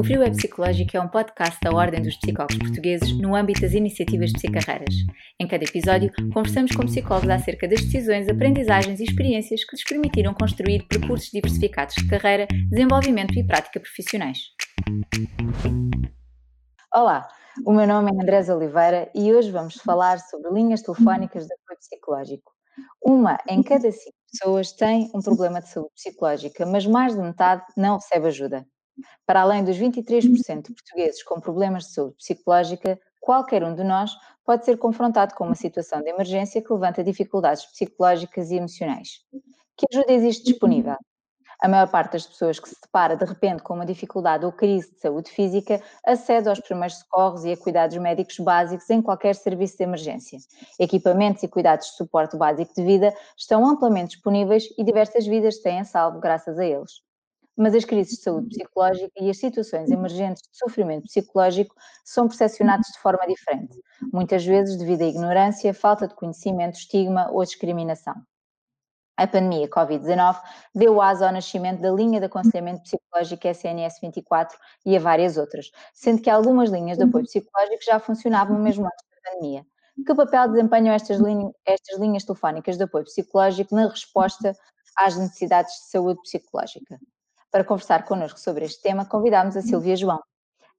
O Frio é Psicológico é um podcast da Ordem dos Psicólogos Portugueses no âmbito das iniciativas de psicarreiras. Em cada episódio, conversamos com psicólogos acerca das decisões, aprendizagens e experiências que lhes permitiram construir percursos diversificados de carreira, desenvolvimento e prática profissionais. Olá, o meu nome é Andrés Oliveira e hoje vamos falar sobre linhas telefónicas de apoio psicológico. Uma em cada cinco pessoas tem um problema de saúde psicológica, mas mais de metade não recebe ajuda. Para além dos 23% de portugueses com problemas de saúde psicológica, qualquer um de nós pode ser confrontado com uma situação de emergência que levanta dificuldades psicológicas e emocionais. Que ajuda existe disponível? A maior parte das pessoas que se depara de repente com uma dificuldade ou crise de saúde física acede aos primeiros socorros e a cuidados médicos básicos em qualquer serviço de emergência. Equipamentos e cuidados de suporte básico de vida estão amplamente disponíveis e diversas vidas têm a salvo graças a eles mas as crises de saúde psicológica e as situações emergentes de sofrimento psicológico são percepcionadas de forma diferente, muitas vezes devido à ignorância, falta de conhecimento, estigma ou discriminação. A pandemia Covid-19 deu asa ao nascimento da linha de aconselhamento psicológico SNS 24 e a várias outras, sendo que algumas linhas de apoio psicológico já funcionavam mesmo antes da pandemia. Que papel desempenham estas, linhas, estas linhas telefónicas de apoio psicológico na resposta às necessidades de saúde psicológica? Para conversar connosco sobre este tema, convidámos a Silvia João.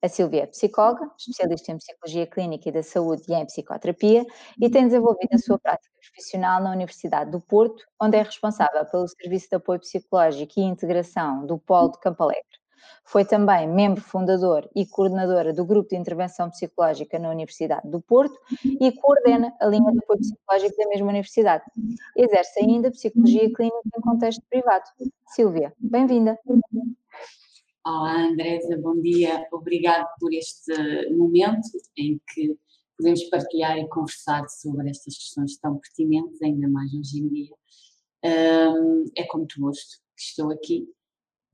A Silvia é psicóloga, especialista em psicologia clínica e da saúde e em psicoterapia e tem desenvolvido a sua prática profissional na Universidade do Porto, onde é responsável pelo Serviço de Apoio Psicológico e Integração do Polo de Campo Alegre. Foi também membro fundador e coordenadora do Grupo de Intervenção Psicológica na Universidade do Porto e coordena a linha de apoio psicológico da mesma universidade. Exerce ainda psicologia clínica em contexto privado. Silvia, bem-vinda. Olá, Andresa, bom dia. Obrigado por este momento em que podemos partilhar e conversar sobre estas questões tão pertinentes, ainda mais hoje em dia. é com muito gosto que estou aqui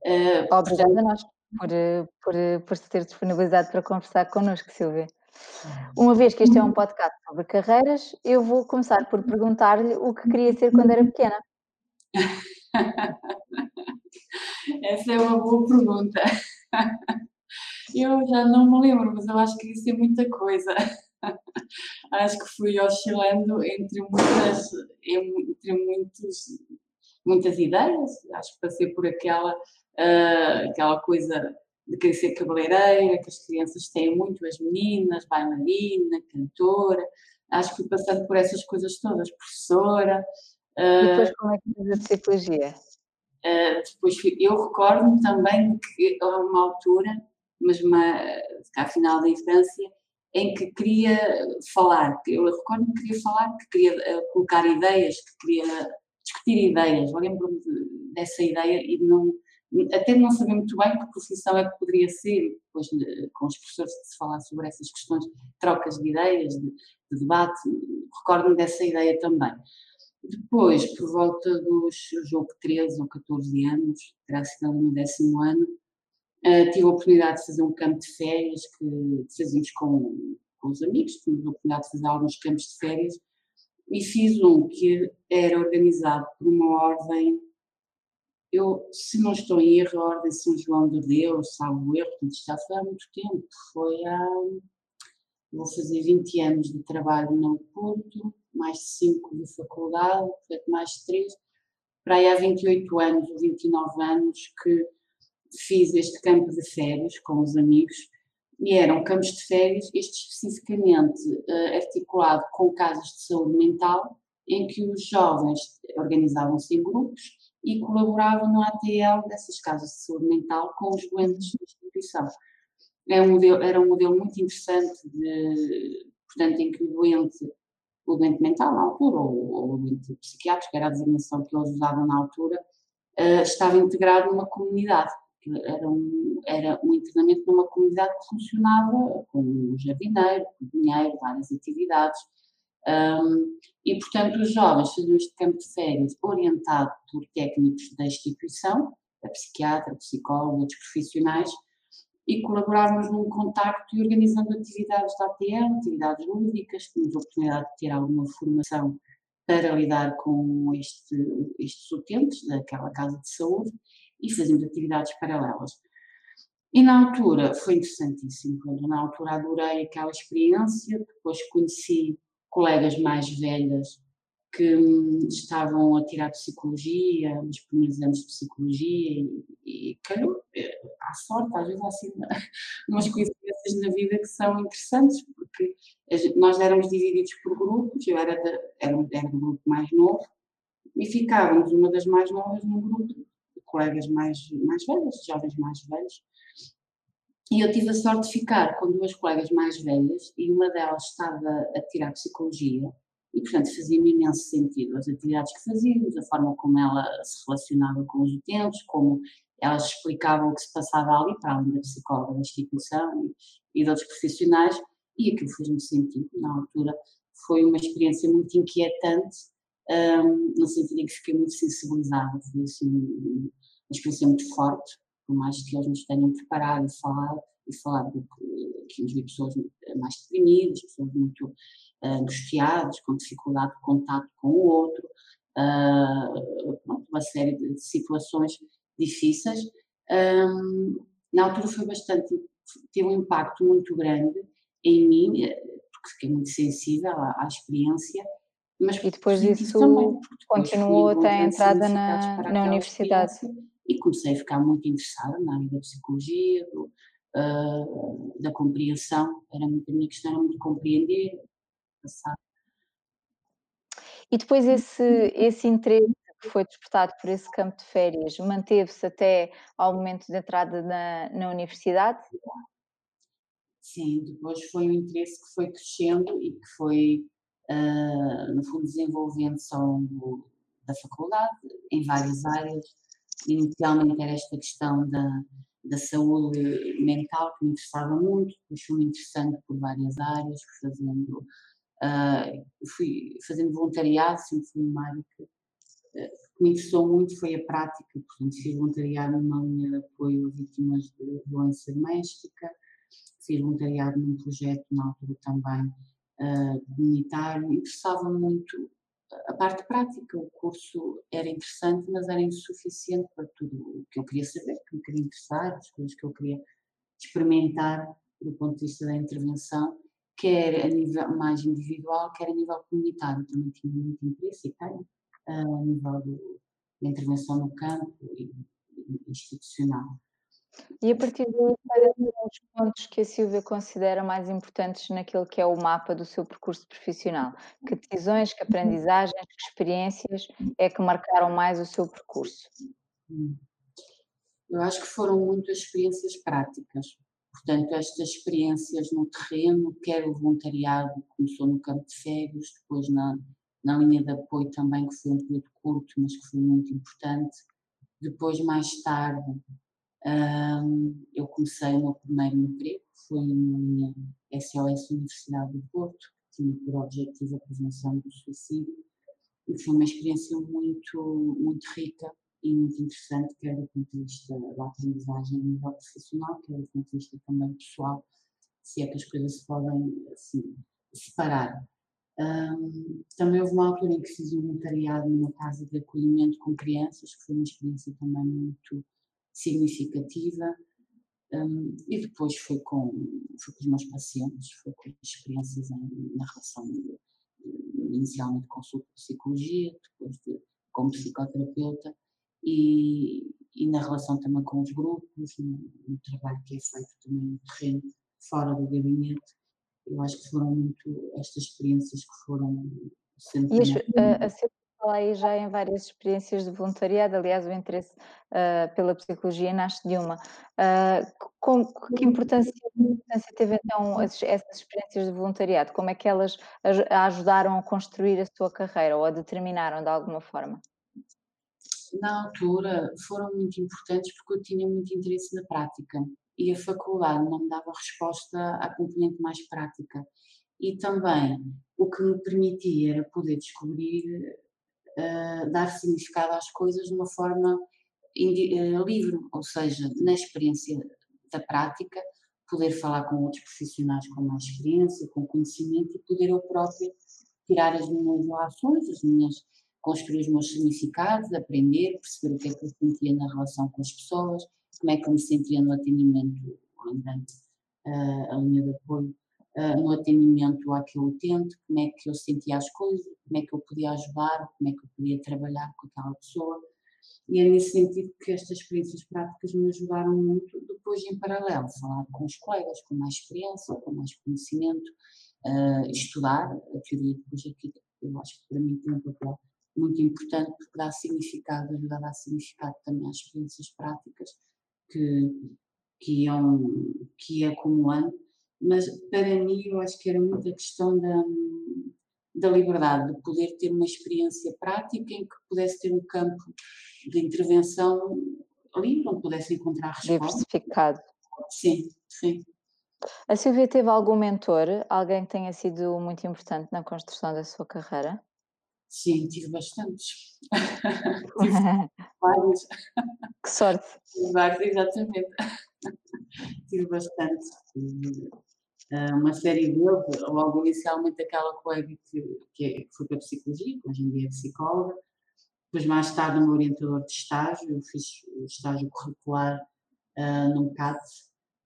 Uh, Obrigada a nós por, por, por se ter disponibilizado para conversar connosco, Silvia. Uma vez que este é um podcast sobre carreiras, eu vou começar por perguntar-lhe o que queria ser quando era pequena. Essa é uma boa pergunta. Eu já não me lembro, mas eu acho que queria ser muita coisa. Acho que fui oscilando entre muitas, entre muitos, muitas ideias. Acho que passei por aquela uh, aquela coisa de querer ser cabeleireira, que as crianças têm muito, as meninas, bailarina, cantora, acho que fui passando por essas coisas todas, professora. Uh, e depois como é que fez a psicologia? Uh, depois eu recordo-me também que há uma altura, mas uma, ao final da infância, em que queria falar, eu recordo-me que queria falar, que queria colocar ideias, que queria discutir ideias, lembro-me de, dessa ideia e não, até não saber muito bem que profissão é que poderia ser, com os professores de se falar sobre essas questões, trocas de ideias, de, de debate, recordo-me dessa ideia também. Depois, por volta dos jogo 13 ou 14 anos, terá sido no décimo ano, uh, tive a oportunidade de fazer um campo de férias que fazíamos com, com os amigos, tive a oportunidade de fazer alguns campos de férias e fiz um que era organizado por uma ordem eu, se não estou em erro, a Ordem São João de Deus, salvo erro, portanto, já foi há muito tempo, foi há, vou fazer 20 anos de trabalho no Porto, mais de 5 de faculdade, portanto, mais de 3, para aí há 28 anos ou 29 anos que fiz este campo de férias com os amigos, e eram campos de férias, este especificamente uh, articulado com casas de saúde mental, em que os jovens organizavam-se em grupos e colaboravam no ATL dessas casas de saúde mental com os doentes da instituição. É um modelo, era um modelo muito interessante, de, portanto, em que o doente, o doente mental na altura, ou, ou o doente psiquiátrico, era a designação que eles usavam na altura, uh, estava integrado numa comunidade. Era um, era um internamento numa comunidade que funcionava com um jardineiro, cozinheiro, várias atividades, um, e, portanto, os jovens faziam este campo de férias orientado por técnicos da instituição, a psiquiatra, outros profissionais, e colaborávamos num contacto e organizando atividades da ATL, atividades lúdicas, tínhamos a oportunidade de ter alguma formação para lidar com este, estes utentes daquela casa de saúde e fazíamos atividades paralelas. E na altura foi interessantíssimo, na altura adorei aquela experiência, depois conheci colegas mais velhas que hum, estavam a tirar psicologia, os primeiros anos de psicologia, e, e calhou, eh, à sorte, às vezes há assim umas coincidências na vida que são interessantes, porque nós éramos divididos por grupos, eu era, de, era, era do grupo mais novo, e ficávamos uma das mais novas num grupo de colegas mais, mais velhas, jovens mais velhos, e eu tive a sorte de ficar com duas colegas mais velhas, e uma delas estava a tirar psicologia, e, portanto, fazia-me imenso sentido as atividades que fazíamos, a forma como ela se relacionava com os utentes, como elas explicavam o que se passava ali, para além da psicóloga da instituição e, e de outros profissionais, e aquilo fez-me sentido. Na altura foi uma experiência muito inquietante, um, no sentido em que fiquei muito sensibilizada, foi assim, uma experiência muito forte, por mais que eles nos tenham preparado e falado, e falado que, que pessoas mais deprimidas, pessoas muito angustiados, com dificuldade de contato com o outro, uh, uma série de situações difíceis. Na altura foi bastante, teve um impacto muito grande em mim, eh, porque fiquei muito sensível à, à experiência. Mas e depois disso também, continuou até a entrada na, na universidade. E comecei a ficar muito interessada na área da psicologia, do, uh, da compreensão. Era muito, a minha questão era muito compreender, passado. E depois esse, esse interesse que foi despertado por esse campo de férias manteve-se até ao momento de entrada na, na universidade? Sim, depois foi um interesse que foi crescendo e que foi, uh, no fundo, desenvolvendo-se ao longo da faculdade, em várias áreas. Inicialmente era esta questão da, da saúde mental que me interessava muito, depois fui-me interessando por várias áreas, fazendo Uh, fui fazendo voluntariado, sempre fui uma área que, uh, que, me interessou muito, foi a prática, portanto fiz voluntariado numa linha de apoio a vítimas de violência doméstica, fiz voluntariado num projeto na altura também uh, comunitário, interessava muito a parte prática, o curso era interessante, mas era insuficiente para tudo o que eu queria saber, que me queria interessar, as coisas que eu queria experimentar do ponto de vista da intervenção, quer a nível mais individual, quer a nível comunitário. Também tinha muito interesse e tenho a nível da intervenção no campo e institucional. E a partir daí, quais são os pontos que a Silvia considera mais importantes naquilo que é o mapa do seu percurso profissional? Que decisões, que aprendizagens, que experiências é que marcaram mais o seu percurso? Hum. Eu acho que foram muitas experiências práticas. Portanto, estas experiências no terreno, quer o voluntariado, começou no campo de férias, depois na, na linha de apoio também, que foi um período curto, mas que foi muito importante. Depois, mais tarde, um, eu comecei o meu primeiro emprego, foi na SOS Universidade do Porto, que tinha por objetivo a prevenção do suicídio, e foi uma experiência muito, muito rica e muito interessante, quer do ponto de vista da aprendizagem a nível profissional, quer do ponto de vista também pessoal, se é que as coisas se podem assim, separar. Um, também houve uma altura em que fiz um voluntariado numa casa de acolhimento com crianças, que foi uma experiência também muito significativa. Um, e depois foi com, foi com os meus pacientes, foi com experiências em, na relação de, inicialmente consulta de psicologia, depois de, como psicoterapeuta, e, e na relação também com os grupos, no, no, trabalho que é feito também no terreno, fora do gabinete. Eu acho que foram muito estas experiências que foram sendo. E a, a fala aí já em várias experiências de voluntariado, aliás, o interesse uh, pela psicologia nasce de uma. Uh, com, que, importância, que importância teve então as, essas experiências de voluntariado? Como é que elas a ajudaram a construir a sua carreira ou a determinaram de alguma forma? na altura foram muito importantes porque eu tinha muito interesse na prática e a faculdade não me dava resposta à componente mais prática. E também o que me permitia era poder descobrir, uh, dar significado às coisas de uma forma uh, livre, ou seja, na experiência da prática, poder falar com outros profissionais com mais experiência, com conhecimento e poder eu própria tirar as minhas relações, as minhas construir os meus significados, aprender, perceber o que é que eu sentia na relação com as pessoas como é que eu me sentia no atendimento, durante a linha de apoio, no atendimento àquele utente, como é que eu sentia as coisas, como é que eu podia ajudar, como é que eu podia trabalhar com aquela pessoa. E é nesse sentido que estas experiências práticas me ajudaram muito, depois em paralelo, falar com os colegas com mais experiência, com mais conhecimento, uh, estudar a teoria de logística, eu acho que para mim tem um papel muito importante porque dá significado, ajuda a dar significado também às experiências práticas que, que, iam, que ia acumulando, mas para mim eu acho que era muito a questão da, da liberdade, de poder ter uma experiência prática em que pudesse ter um campo de intervenção livre, onde pudesse encontrar respostas. Diversificado. Sim, sim. A Silvia teve algum mentor, alguém que tenha sido muito importante na construção da sua carreira? Sim, tive bastantes. tive vários. Que sorte! Vários, exatamente. tive bastantes. Eh, uma série deles, logo inicialmente aquela colega que, que, é, foi para a psicologia, que hoje em dia é psicóloga, depois mais tarde meu orientador de estágio, eu fiz o estágio curricular uh, num CAT,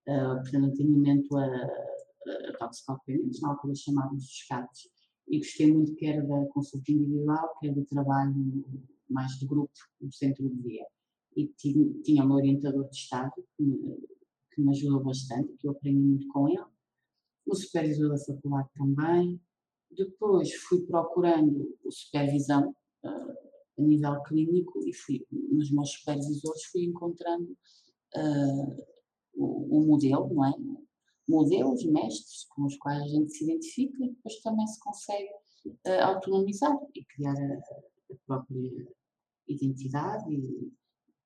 uh, portanto atendimento a, a toxicodependentes, na altura chamávamos os CATs, e gostei muito quer da consulta individual, quer do trabalho mais de grupo no centro de dia. E tinha, tinha um orientador de estágio que me, que me ajudou bastante, que eu aprendi muito com ele, o supervisor da faculdade também. Depois fui procurando supervisão uh, a nível clínico e fui, nos meus supervisores fui encontrando uh, o, o, modelo, não é? Modelos, mestres com os quais a gente se identifica e depois também se consegue uh, autonomizar e criar a, a própria identidade e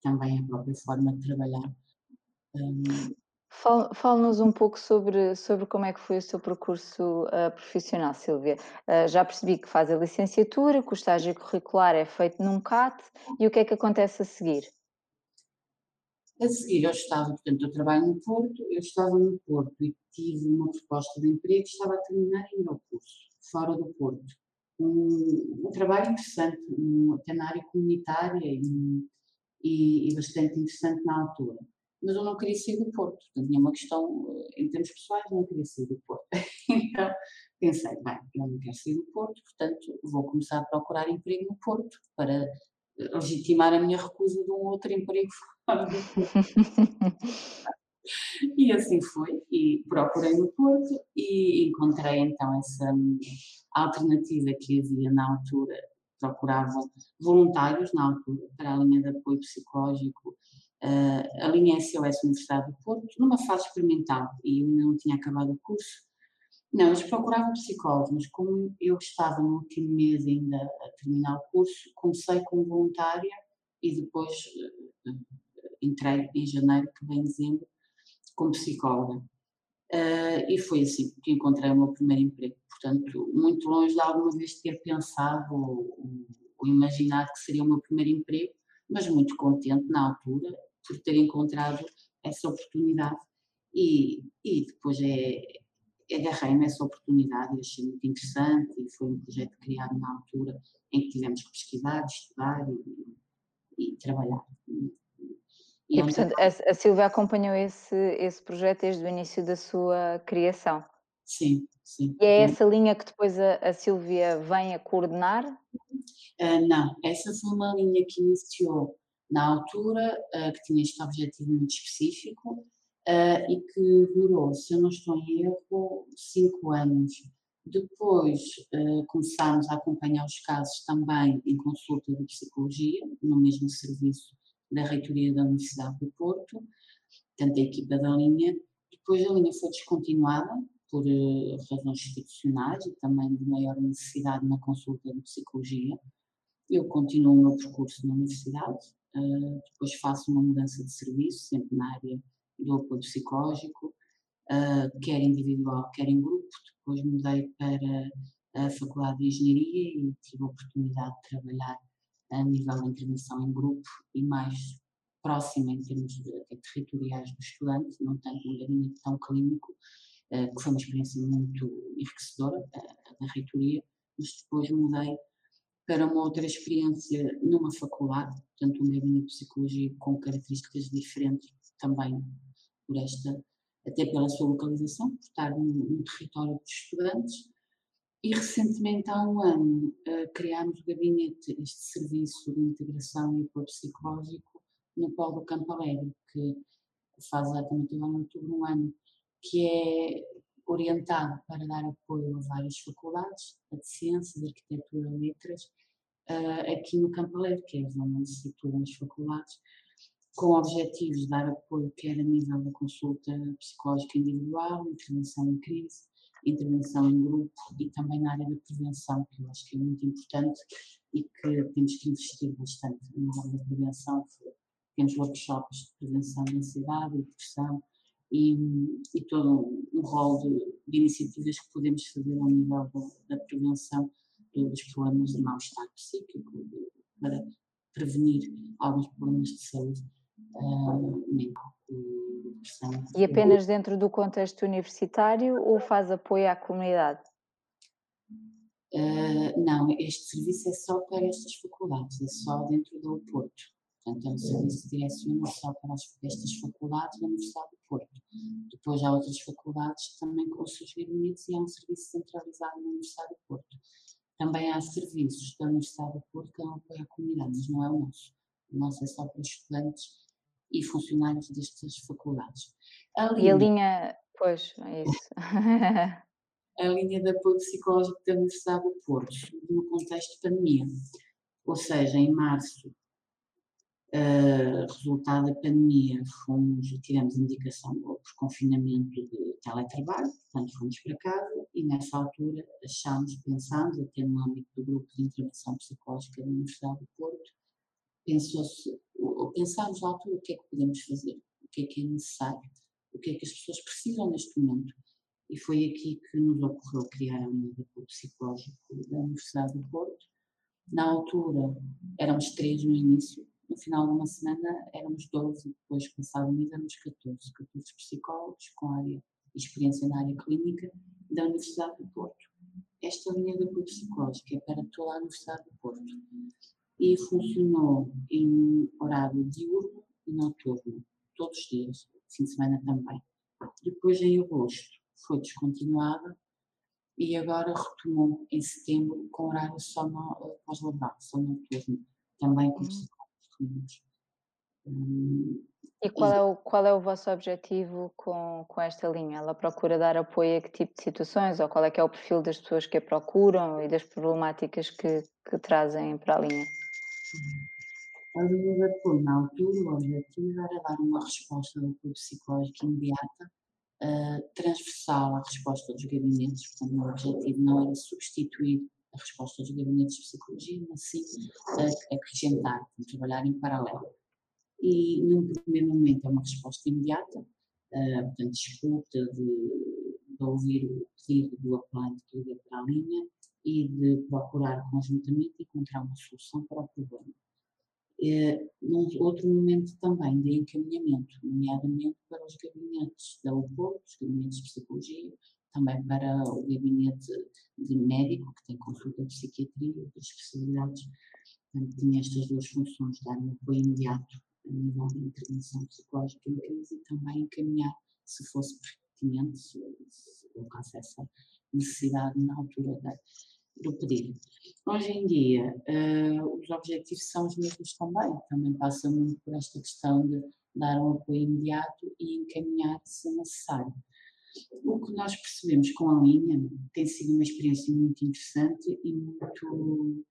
também a própria forma de trabalhar. Um, Fale-nos um pouco sobre, sobre como é que foi o seu percurso uh, profissional, Silvia. Uh, já percebi que faz a licenciatura, que o estágio curricular é feito num CAT e o que é que acontece a seguir? A seguir, eu estava, portanto, eu trabalho no Porto, eu estava no Porto e tive uma proposta de emprego, estava a terminar o curso, fora do Porto. Um, um trabalho interessante, um, até na área comunitária e, e, e bastante interessante na altura mas eu não queria sair do Porto. Portanto, tinha uma questão, eh, em termos pessoais, não queria sair do Porto. então, pensei, bem, eu não quero sair do Porto, portanto, vou começar a procurar emprego no Porto para eh, legitimar a minha recusa de um outro emprego fora e assim foi, e procurei no Porto e encontrei então essa hum, alternativa que havia na altura, procurava voluntários na altura para a linha de apoio psicológico a linha SOS Universidade do Porto, numa fase experimental, e eu não tinha acabado o curso. Não, eles procuravam psicólogos, mas como eu estava no último mês ainda a terminar o curso, comecei como voluntária e depois uh, entrei em janeiro, que vem dezembro, como psicóloga. Uh, e foi assim que encontrei o meu primeiro emprego. Portanto, muito longe de alguma vez ter pensado ou, ou imaginado que seria o meu primeiro emprego, mas muito contente na altura por ter encontrado essa oportunidade e, e depois é, agarrei nessa oportunidade e achei muito interessante e foi um projeto criado na altura em que tivemos que pesquisar, estudar e, e trabalhar. E, e, e portanto, a, a Silvia acompanhou esse, esse projeto desde o início da sua criação? Sim, sim. E é essa linha que depois a, a Silvia vem a coordenar? Uh, não, essa foi uma linha que iniciou na altura, uh, que tinha este objetivo muito específico uh, e que durou, se eu não estou em erro, cinco anos. Depois começámos a acompanhar os casos também em consulta de psicologia, no mesmo serviço da Reitoria da Universidade do Porto, tanto a equipa da linha. Depois a linha foi descontinuada por razões institucionais e também de maior necessidade na consulta de psicologia. Eu continuo o meu percurso na universidade, uh, depois faço uma mudança de serviço, sempre na área do apoio psicológico, uh, quer individual, quer em grupo. Depois mudei para a Faculdade de Engenharia e tive a oportunidade de trabalhar a nível de intervenção em grupo e mais próxima em termos de, de territoriais do estudante, não tanto um gabinete tão clínico, que foi uma experiência muito enriquecedora da reitoria, mas depois mudei para uma outra experiência numa faculdade, portanto um gabinete de psicologia com características diferentes também por esta, até pela sua localização, por estar num, território de estudantes. E recentemente, há um ano, uh, criámos o gabinete, este serviço de integração e apoio psicológico no Polo Campo Alegre, que faz exatamente agora em outubro um ano, que é orientado para dar apoio a várias faculdades, a de Ciências, Arquitetura, Letras, uh, aqui no Campo Alegre, que é onde se situam as faculdades, com objetivos de dar apoio quer a nível da consulta psicológica individual, intervenção em crise, intervenção em grupo e também na área da prevenção, que eu acho que é muito importante e que temos que investir bastante na área da prevenção. Temos workshops de prevenção de ansiedade e depressão e, e todo um, rol de, de, iniciativas que podemos fazer ao nível da, da prevenção dos problemas de mal-estar psíquico, de, para prevenir alguns problemas de saúde uh, mental e. E apenas dentro do contexto universitário ou faz apoio à comunidade? Uh, não, este serviço é só para estas faculdades, é só dentro do Porto. Portanto, é um serviço direciona só para as, estas faculdades da Universidade do Porto. Depois há outras faculdades também com os seus gabinetes e é um serviço centralizado na Universidade do Porto. Também há serviços da Universidade do Porto que dão apoio à comunidade, mas não é o nosso. O nosso é só para estudantes e funcionários destas faculdades. A linha, e a linha, pois, é isso. a linha de apoio psicológico da Universidade do Porto, no contexto de pandemia. Ou seja, em março Uh, resultado da pandemia, fomos, tivemos indicação por confinamento de teletrabalho, portanto fomos para casa e nessa altura achámos, pensámos, até no âmbito do grupo de intervenção psicológica da Universidade do Porto, pensámos na altura o que é que podemos fazer, o que é que é necessário, o que é que as pessoas precisam neste momento. E foi aqui que nos ocorreu criar a unidade de apoio psicológico da Universidade do Porto. Na altura éramos três no início, no final de uma semana éramos 12 e depois passado um mês éramos 14, 14 psicólogos com área, experiência na área clínica da Universidade do Porto. Esta linha de apoio psicológico é para toda a Universidade do Porto e funcionou em horário diurno e noturno, todos os dias, fim de semana também. Depois, em agosto, foi descontinuada e agora retomou em setembro com horário só no, pós-laboral, só noturno, também com psicólogos e qual é, o, qual é o vosso objetivo com, com esta linha? Ela procura dar apoio a que tipo de situações? Ou qual é que é o perfil das pessoas que a procuram e das problemáticas que, que trazem para a linha? A linha de apoio, na altura, o objetivo era dar uma resposta de apoio psicológico imediata, uh, transversal à resposta dos gabinetes, portanto, o objetivo não era substituir a resposta dos gabinetes de psicologia, mas sim acrescentar, trabalhar em paralelo. E num primeiro momento é uma resposta imediata, uh, portanto, escuta de, de, ouvir o pedido do apelante que liga para a linha e de procurar conjuntamente encontrar uma solução para o problema. Uh, num outro momento também de encaminhamento, nomeadamente para os gabinetes da UPOR, os gabinetes de psicologia, também para o gabinete de médico, que tem consulta de psiquiatria e outras especialidades. Portanto, tinha estas duas funções, dar um apoio imediato a nível de intervenção psicológica em crise e também encaminhar, se fosse pertinente, se, se colocasse essa necessidade na altura da, do pedido. Hoje em dia, uh, os objetivos são os mesmos também, também passa muito por esta questão de dar um apoio imediato e encaminhar se necessário. O que nós percebemos com a linha tem sido uma experiência muito interessante e muito,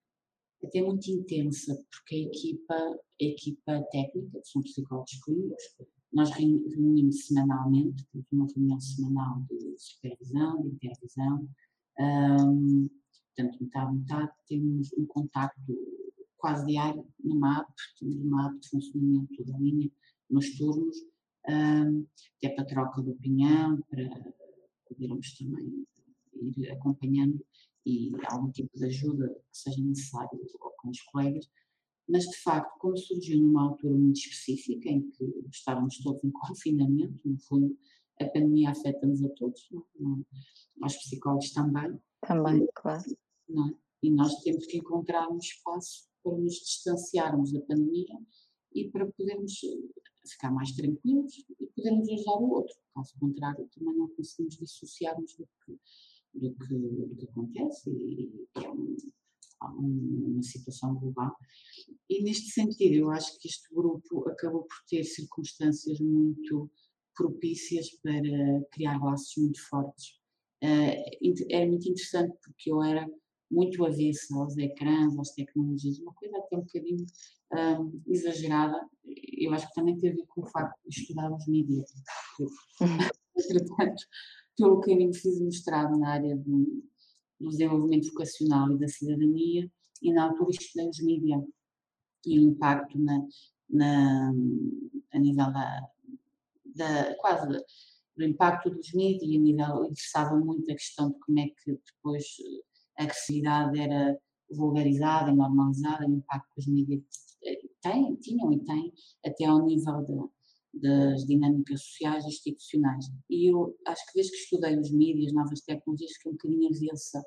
até muito intensa, porque a equipa, a equipa técnica, que são psicólogos clínicos, nós reunimos semanalmente, temos uma reunião semanal de supervisão, de intervisão, um, portanto, metade, metade, temos um contacto quase diário numa app, temos uma app de funcionamento da linha nos turnos, um, até para troca de opinião, para podermos também ir acompanhando e algum tipo de ajuda que seja necessário com os colegas. Mas, de facto, como surgiu numa altura muito específica, em que estávamos todos em confinamento, no fundo, a pandemia afeta-nos a todos, não, é? aos psicólogos também. Também, e, claro. Não é? E nós temos que encontrar um espaço para nos distanciarmos da pandemia e para podermos ficar mais tranquilos e podermos ajudar o outro. Caso contrário, também não conseguimos dissociar-nos do que, do que, do que acontece e, é um, uma situação global. E neste sentido, eu acho que este grupo acabou por ter circunstâncias muito propícias para criar laços muito fortes. É muito interessante porque eu era muito avessa aos ecrãs, às tecnologias, uma coisa até um bocadinho um, exagerada. Eu acho que também tem a ver com o facto de estudar os mídias. Entretanto, pelo que eu me fiz mestrado na área do, do desenvolvimento vocacional e da cidadania, e na altura estudei os mídias e o impacto na, na, a nível da, da quase do impacto dos mídias e a nível interessava muito a questão de como é que depois agressividade era vulgarizada normalizada, o impacto que os mídias têm, tinham e têm, até ao nível de, das dinâmicas sociais e institucionais. E eu acho que desde que estudei os mídias, novas tecnologias, fiquei um bocadinho avessa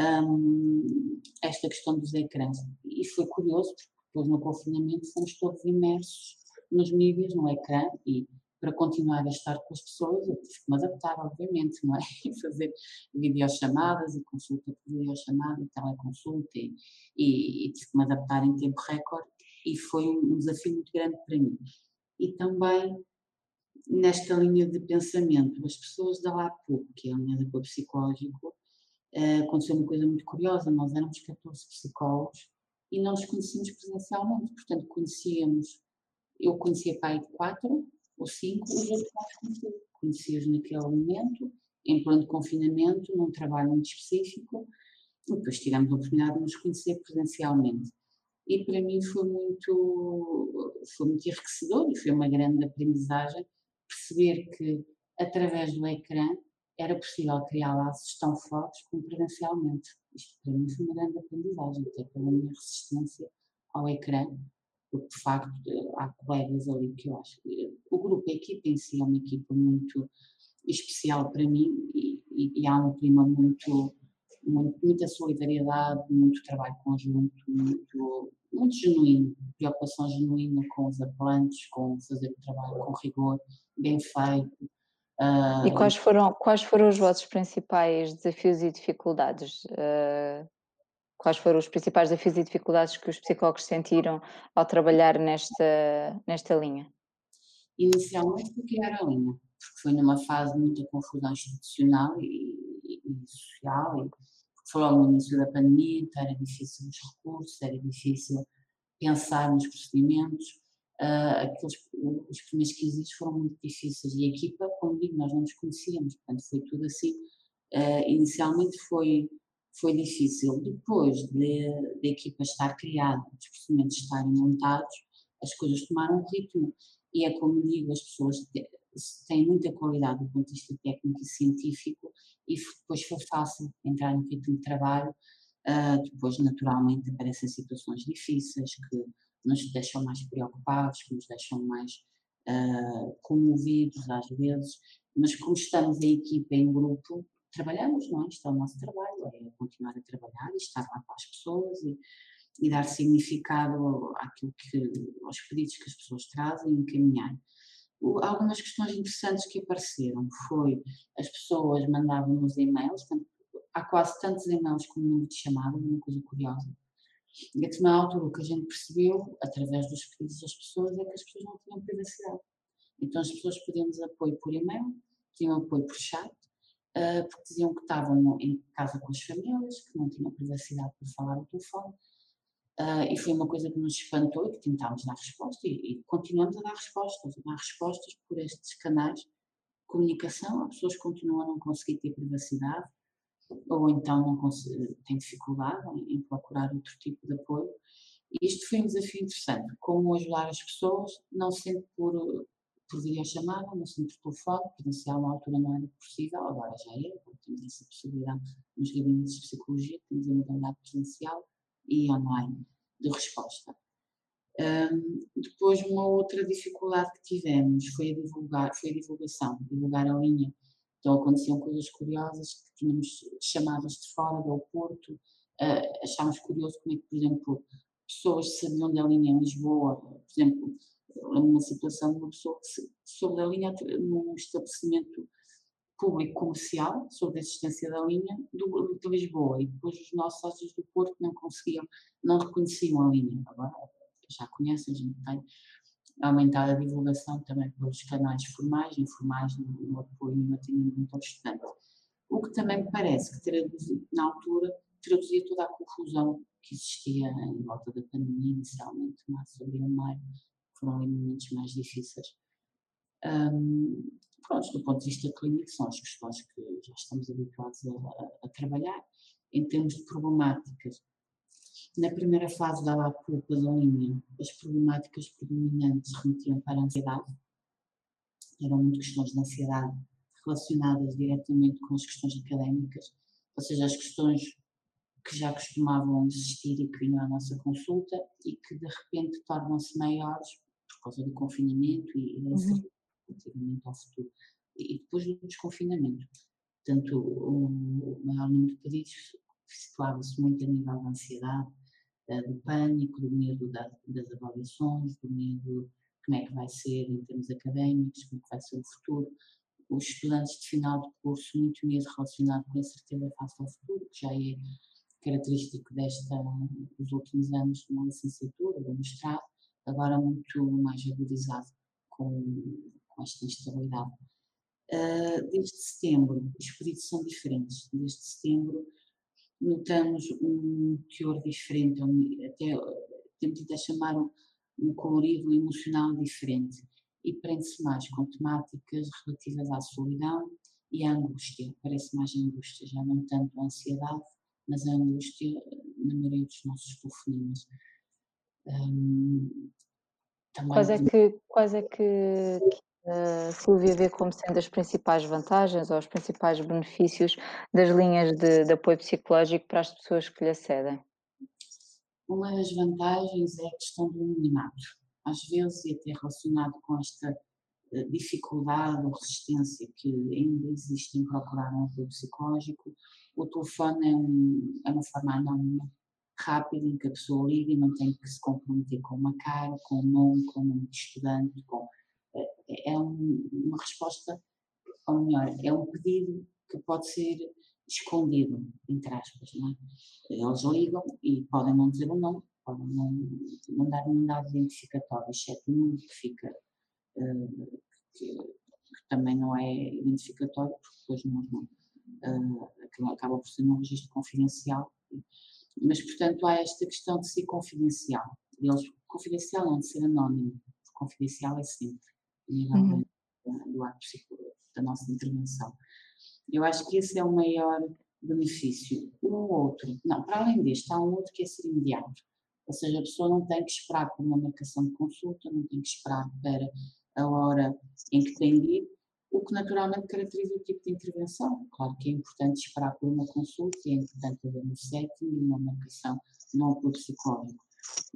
um, esta questão dos ecrãs. E foi curioso, porque depois no confinamento fomos todos imersos nos mídias, no ecrã, e para continuar a estar com as pessoas, eu tive que me adaptar, obviamente, não é? E fazer videochamadas e consulta por videochamada e teleconsulta e, e, e tive que me adaptar em tempo recorde e foi um desafio muito grande para mim. E também nesta linha de pensamento, as pessoas da LAPUC, que é a linha de apoio psicológico, uh, aconteceu uma coisa muito curiosa, nós éramos 14 psicólogos e não nos conhecíamos presencialmente, portanto conhecíamos, eu conhecia pai de quatro ou cinco, os outros não conhecia-os naquele momento, em plano de confinamento, num trabalho muito específico, e depois tivemos a oportunidade de nos conhecer presencialmente. E para mim foi muito, foi muito enriquecedor e foi uma grande aprendizagem perceber que através do ecrã era possível criar laços tão fortes como presencialmente. Isto para mim foi uma grande aprendizagem, até pela minha resistência ao ecrã, porque de facto há colegas ali que eu acho que o grupo, a equipa em si é uma equipa muito especial para mim e, e, e há um clima muito, muito, muita solidariedade, muito trabalho conjunto, muito, muito genuíno, preocupação genuína com os apelantes, com fazer o trabalho com rigor, bem feito, Uh, e quais foram, quais foram os vossos principais desafios e dificuldades? Uh, quais foram os principais desafios e dificuldades que os psicólogos sentiram ao trabalhar nesta, nesta linha? Inicialmente foi criar a linha, porque foi numa fase de muita confusão institucional e, e, e social, e foi logo no início da pandemia, então era difícil os recursos, era difícil pensar nos procedimentos, uh, aqueles, os primeiros 15 dias foram muito difíceis e a equipa, como digo, nós não nos conhecíamos, portanto foi tudo assim. Uh, inicialmente foi, foi difícil. Depois de, de a equipa estar criada, os procedimentos estarem montados, as coisas tomaram ritmo. E é como digo, as pessoas têm muita qualidade do ponto de vista técnico e científico e depois foi fácil entrar no ritmo de trabalho. Uh, depois, naturalmente, aparecem situações difíceis que nos deixam mais preocupados, que nos deixam mais uh, comovidos às vezes, mas como estamos em equipa, em grupo, trabalhamos, não é? Isto é o nosso trabalho, é continuar a trabalhar e estar lá com as pessoas e, e dar significado àquilo que, aos pedidos que as pessoas trazem e encaminhar. Algumas questões interessantes que apareceram foi as pessoas mandavam-nos e-mails, há quase tantos e-mails como número de chamadas, uma coisa curiosa e a determinada altura o que a gente percebeu, através dos pedidos das pessoas, é que as pessoas não tinham privacidade. Então as pessoas pediam-nos apoio por e-mail, tinham apoio por chat, porque diziam que estavam em casa com as famílias, que não tinham privacidade para falar no telefone. Uh, e foi uma coisa que nos espantou e que tentámos dar resposta e, e, continuamos a dar respostas, a dar respostas por estes canais de comunicação. As pessoas continuam a não conseguir ter privacidade, ou então não tem dificuldade em, em procurar outro tipo de apoio. E isto foi um desafio interessante, como ajudar as pessoas, não sempre por, por videochamada, não sempre por telefone, presencial na altura não era possível, agora já é, temos essa possibilidade nos gabinetes de psicologia, temos a modalidade presencial e online de resposta. Um, depois, uma outra dificuldade que tivemos foi a, divulgar, foi a divulgação, divulgar a linha então aconteciam coisas curiosas que tínhamos chamadas de fora do Porto, uh, achámos curioso como é que, por exemplo, pessoas sabiam da linha em Lisboa, por exemplo, uma situação de uma pessoa que a linha num estabelecimento público comercial sobre a existência da linha do, de Lisboa e depois os nossos sócios do Porto não conseguiam, não reconheciam a linha. Agora já conhecem, a gente tem aumentado a divulgação também pelos canais formais e informais no, no apoio e no atendimento ao estudante. O que também me parece que traduzia, na altura traduzia toda a confusão que existia em volta da pandemia inicialmente, março, abril, maio, foram momentos mais difíceis. Um, pronto, do ponto de vista clínico, são as questões que já estamos habituados a, a, trabalhar. Em termos de problemáticas, na primeira fase da LAPUP da linha, as problemáticas predominantes remetiam para a ansiedade, eram muito questões de ansiedade relacionadas diretamente com as questões académicas, ou seja, as questões que já costumavam existir e que vinham à nossa consulta e que de repente tornam-se maiores por causa do confinamento e da incerteza uhum. relativamente ao futuro. E depois do desconfinamento. Portanto, o maior número de pedidos situava-se muito a nível da ansiedade, eh, do pânico, do medo das avaliações, do medo como é que vai ser em termos académicos, como é que vai ser o futuro. Os estudantes de final de curso, muito medo relacionado com a incerteza face ao futuro, que já é característico desta, dos últimos anos na licenciatura, do mestrado, agora muito mais agudizado com, com esta instabilidade. Uh, desde setembro, os pedidos são diferentes. Desde setembro, notamos um teor diferente, até temos de chamar um, um colorido emocional diferente e prende-se mais com temáticas relativas à solidão e à angústia. Parece mais angústia, já não tanto a ansiedade, mas a angústia na maioria dos nossos telefonemas. Um, quais é que, quais é que, que Silvia vê como sendo as principais vantagens ou os principais benefícios das linhas de, de apoio psicológico para as pessoas que lhe acedem? Uma das vantagens é a questão do anonimato. Às vezes, e até relacionado com esta eh, dificuldade ou resistência que ainda existe em procurar um apoio psicológico, o telefone é, um, é uma forma anónima, rápida, em que a pessoa liga e não tem que se comprometer com uma cara, com um nome, com um nome de estudante, com, é, é um, uma resposta, ou melhor, é um pedido que pode ser escondido, entre aspas, não é? Eles ligam e podem não dizer o nome, podem não, não dar nenhum dado identificatório, exceto o número que fica que, que, também não é identificatório, porque depois não, uh, acaba por ser um registro confidencial. Mas, portanto, há esta questão de ser confidencial. Eles, confidencial não de ser anónimo, confidencial é sempre, uhum. do ato da nossa intervenção. Eu acho que esse é o maior benefício. Um outro, não, para além deste, há um outro que é ser imediato. Ou seja, a pessoa não tem que esperar por uma marcação de consulta, não tem que esperar para a hora em que tem de ir, o que naturalmente caracteriza o tipo de intervenção. Claro que é importante esperar por uma consulta e é importante haver um setting e uma marcação no apoio psicológico.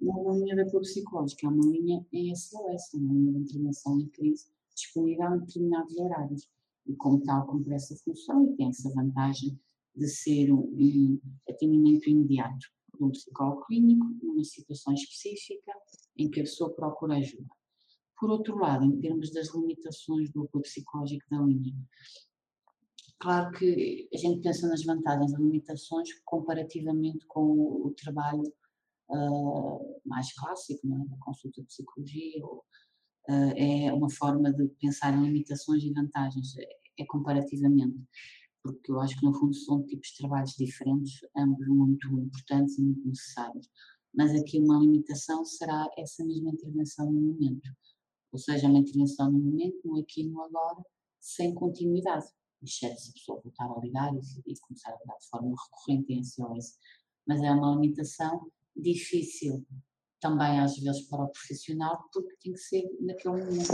Uma linha de apoio psicológico é uma linha em SOS, uma linha de intervenção em crise disponível em determinados horários. E como tal, cumpre essa função e tem essa vantagem de ser um atendimento imediato de um psicólogo clínico numa situação específica em que a pessoa procura ajuda. Por outro lado, em termos das limitações do apoio psicológico da linha, claro que a gente pensa nas vantagens e limitações comparativamente com o, trabalho uh, mais clássico, não é? da consulta de psicologia, ou, uh, é uma forma de pensar em limitações e vantagens, é, é comparativamente porque eu acho que no fundo são tipos de trabalhos diferentes, ambos muito importantes e muito necessários. Mas aqui uma limitação será essa mesma intervenção no momento, ou seja, uma intervenção no momento, no aqui e no agora, sem continuidade, exceto se a pessoa voltar a ligar e, e começar a ligar de forma recorrente em SOS. Mas é uma limitação difícil também às vezes para o profissional, porque tem que ser naquele momento,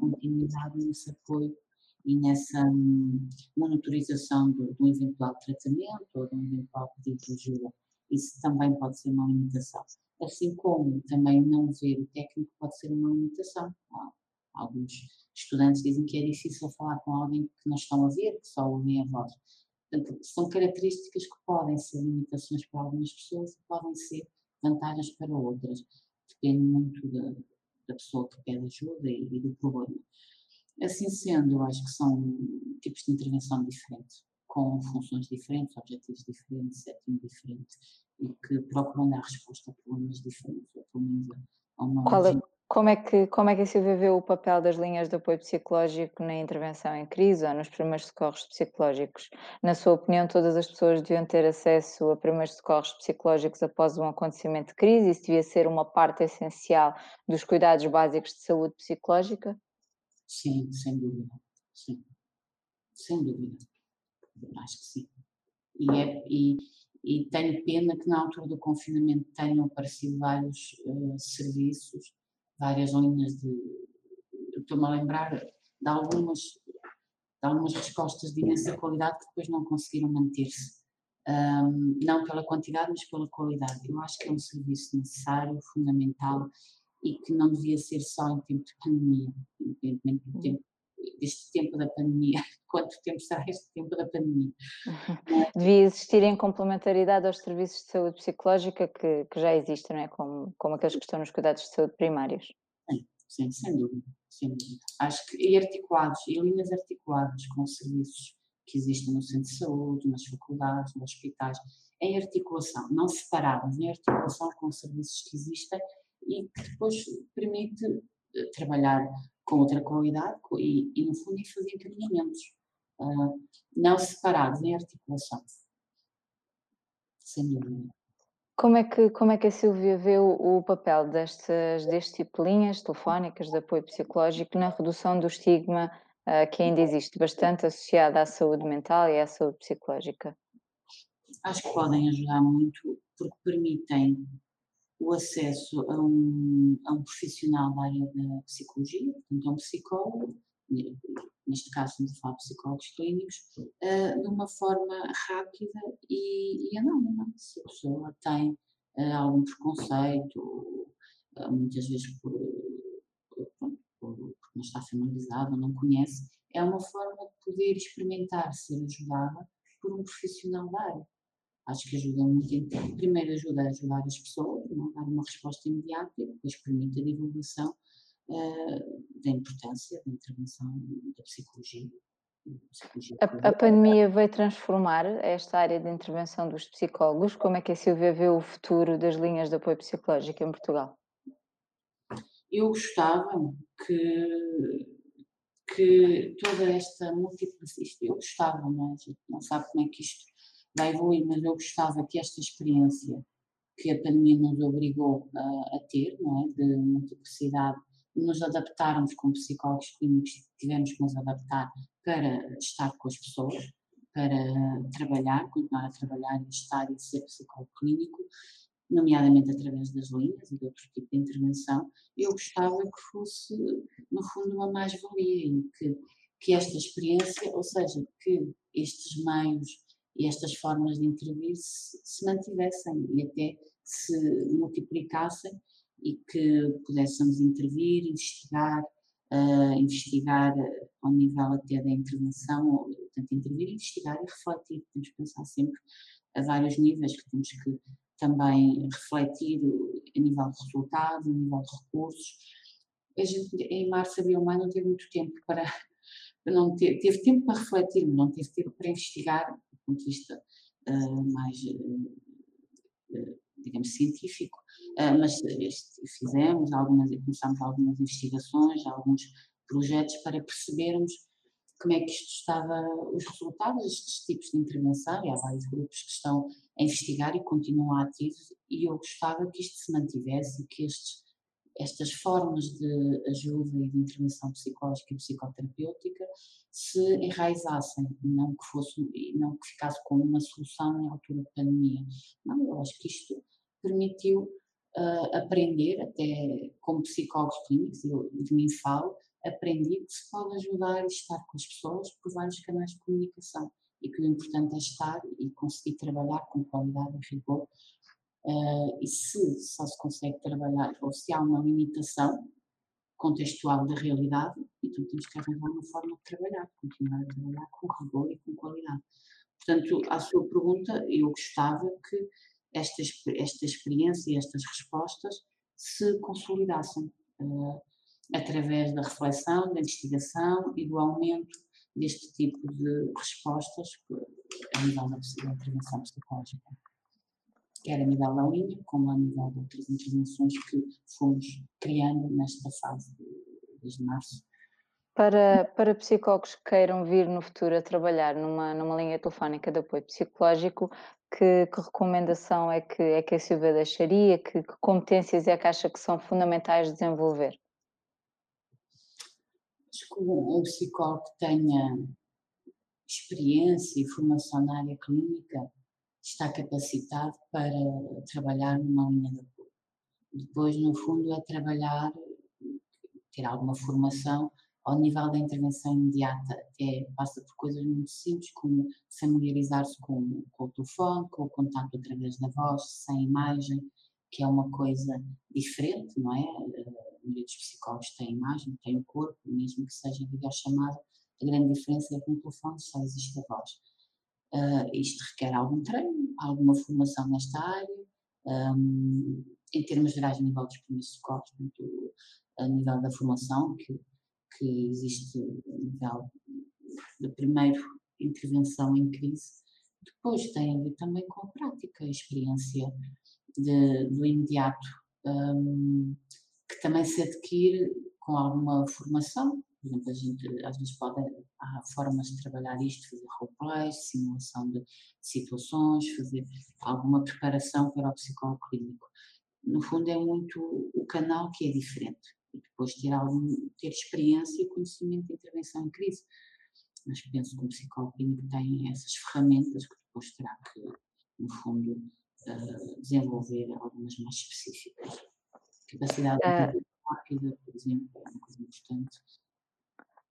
continuidade nesse apoio e nessa hum, monitorização do, do eventual tratamento ou do eventual pedido de ajuda. Isso também pode ser uma limitação. Assim como também não ver o técnico pode ser uma limitação. Alguns estudantes dizem que é difícil falar com alguém que não estão a ver, que só ouvem a voz. Portanto, são características que podem ser limitações para algumas pessoas e podem ser vantagens para outras. Depende muito de, da pessoa que pede ajuda e, e do problema. Assim sendo, eu acho que são tipos de intervenção diferentes, com funções diferentes, objetivos diferentes, setting diferente, e que procuram dar resposta a problemas diferentes, ou pelo menos a uma. Qual é, como, é que, como é que a Silvia vê o papel das linhas de apoio psicológico na intervenção em crise ou nos primeiros socorros psicológicos? Na sua opinião, todas as pessoas deviam ter acesso a primeiros socorros psicológicos após um acontecimento de crise? Isso devia ser uma parte essencial dos cuidados básicos de saúde psicológica? Sim, sem dúvida. Sim. Sem dúvida. Acho que sim. E, é, e, e tenho pena que na altura do confinamento tenham aparecido vários uh, serviços, várias linhas de. Estou-me a lembrar de algumas, de algumas respostas de imensa qualidade que depois não conseguiram manter-se. Um, não pela quantidade, mas pela qualidade. Eu acho que é um serviço necessário, fundamental e que não devia ser só em tempo de pandemia, independentemente do tempo, deste tempo da pandemia, quanto tempo será este tempo da pandemia. Devia existir em complementaridade aos serviços de saúde psicológica que, que já existem, não é? como, como aqueles que estão nos cuidados de saúde primários. Sim, sim sem, dúvida, sem dúvida. Acho que e articulados, e linhas articuladas com serviços que existem no centro de saúde, nas faculdades, nos hospitais, em articulação, não separadas, em articulação com serviços que existem e que depois permite eh, trabalhar com outra qualidade e, e no fundo, ir fazer encaminhamentos, uh, não separados, em articulação. Sem dúvida. Como é que, como é que a Silvia vê o, o, papel destas, deste tipo de linhas telefónicas de apoio psicológico na redução do estigma uh, que ainda existe bastante associado à saúde mental e à saúde psicológica? Acho que podem ajudar muito porque permitem o acesso a um, a um profissional da área da psicologia, portanto, a um psicólogo, neste caso a falar de psicólogos clínicos, uh, de uma forma rápida e, e anónima. Se a pessoa tem uh, algum preconceito, uh, muitas vezes por, por, porque não está familiarizado ou não conhece, é uma forma de poder experimentar ser ajudada por um profissional da área acho que ajuda muito. Primeiro ajuda a ajudar as pessoas, não dar uma resposta imediata e depois permite a divulgação uh, da importância da intervenção da psicologia. A, a, pandemia veio transformar esta área de intervenção dos psicólogos. Como é que a Silvia vê o futuro das linhas de apoio psicológico em Portugal? Eu gostava que, que toda esta multiplicidade, eu gostava, mas não sabe como é que isto vai evoluir, mas eu gostava que esta experiência que a pandemia nos obrigou a, a ter, não é, de multiplicidade, nos adaptarmos como psicólogos clínicos, tivemos que nos adaptar para estar com as pessoas, para trabalhar, continuar a trabalhar e estar e ser psicólogo clínico, nomeadamente através das linhas e de outro tipo de intervenção, eu gostava que fosse, no fundo, uma mais-valia que, que esta experiência, ou seja, que estes meios e estas formas de intervir se, se mantivessem e até se multiplicassem e que pudéssemos intervir, investigar, uh, investigar ao nível até da intervenção, ou, portanto, intervir, investigar e refletir. Temos que pensar sempre a vários níveis, que temos que também refletir a nível de resultados, a nível de recursos. A gente, em março, abril, maio, não teve muito tempo para, não ter, teve tempo para refletir, não teve tempo para investigar ponto de vista uh, mais, uh, digamos, científico, mas fizemos algumas, começámos algumas investigações, alguns projetos para percebermos como é que isto estava, os resultados destes tipos de intervenção, e há vários grupos que estão a investigar e continuam ativos, e eu gostava que isto se mantivesse e que estes estas formas de ajuda e de intervenção psicológica e psicoterapêutica se enraizassem, não que fosse, não que ficasse como uma solução na altura da pandemia. Não, eu acho que isto permitiu uh, aprender, até como psicólogos clínicos, eu de mim falo, aprendi que se pode ajudar e estar com as pessoas por vários canais de comunicação e que o importante é estar e conseguir trabalhar com qualidade e rigor Uh, e se só se consegue trabalhar, ou se há uma limitação contextual da realidade, então temos que arranjar uma forma de trabalhar, continuar a trabalhar com rigor e com qualidade. Portanto, à sua pergunta, eu gostava que esta, esta experiência e estas respostas se consolidassem uh, através da reflexão, da investigação e do aumento deste tipo de respostas a nível da intervenção psicológica. Quer a nível da linha, como a nível de outras intervenções que fomos criando nesta fase desde março. Para, para psicólogos que queiram vir no futuro a trabalhar numa, numa linha telefónica de apoio psicológico, que, que recomendação é que, é que a Silvia deixaria? Que, que competências é que acha que são fundamentais de desenvolver? Acho que um psicólogo que tenha experiência e formação na área clínica está capacitado para trabalhar numa linha de apoio. Depois, no fundo, é trabalhar, ter alguma formação ao nível da intervenção imediata, até passa por coisas muito simples, como familiarizar-se com, com, o telefone, com o contato através da voz, sem imagem, que é uma coisa diferente, não é? A maioria dos psicólogos tem imagem, tem o corpo, mesmo que seja videochamada, a grande diferença é que no telefone só existe a voz. Uh, isto requer algum treino, alguma formação nesta área, um, em termos gerais, a nível dos primeiros socorros, a nível da formação, que que existe a nível da primeira intervenção em crise, depois tem a ver também com a prática, a experiência de, do imediato, um, que também se adquire com alguma formação. Por exemplo, a gente às vezes pode, há formas de trabalhar isto, fazer roleplays, simulação de situações, fazer alguma preparação para o psicólogo clínico. No fundo é muito o canal que é diferente e depois ter, algum, ter experiência e conhecimento de intervenção em crise. Mas penso que o psicólogo clínico tem essas ferramentas que depois terá que, no fundo, uh, desenvolver algumas mais específicas. Capacidade uh, rápida, por exemplo, é uma coisa importante.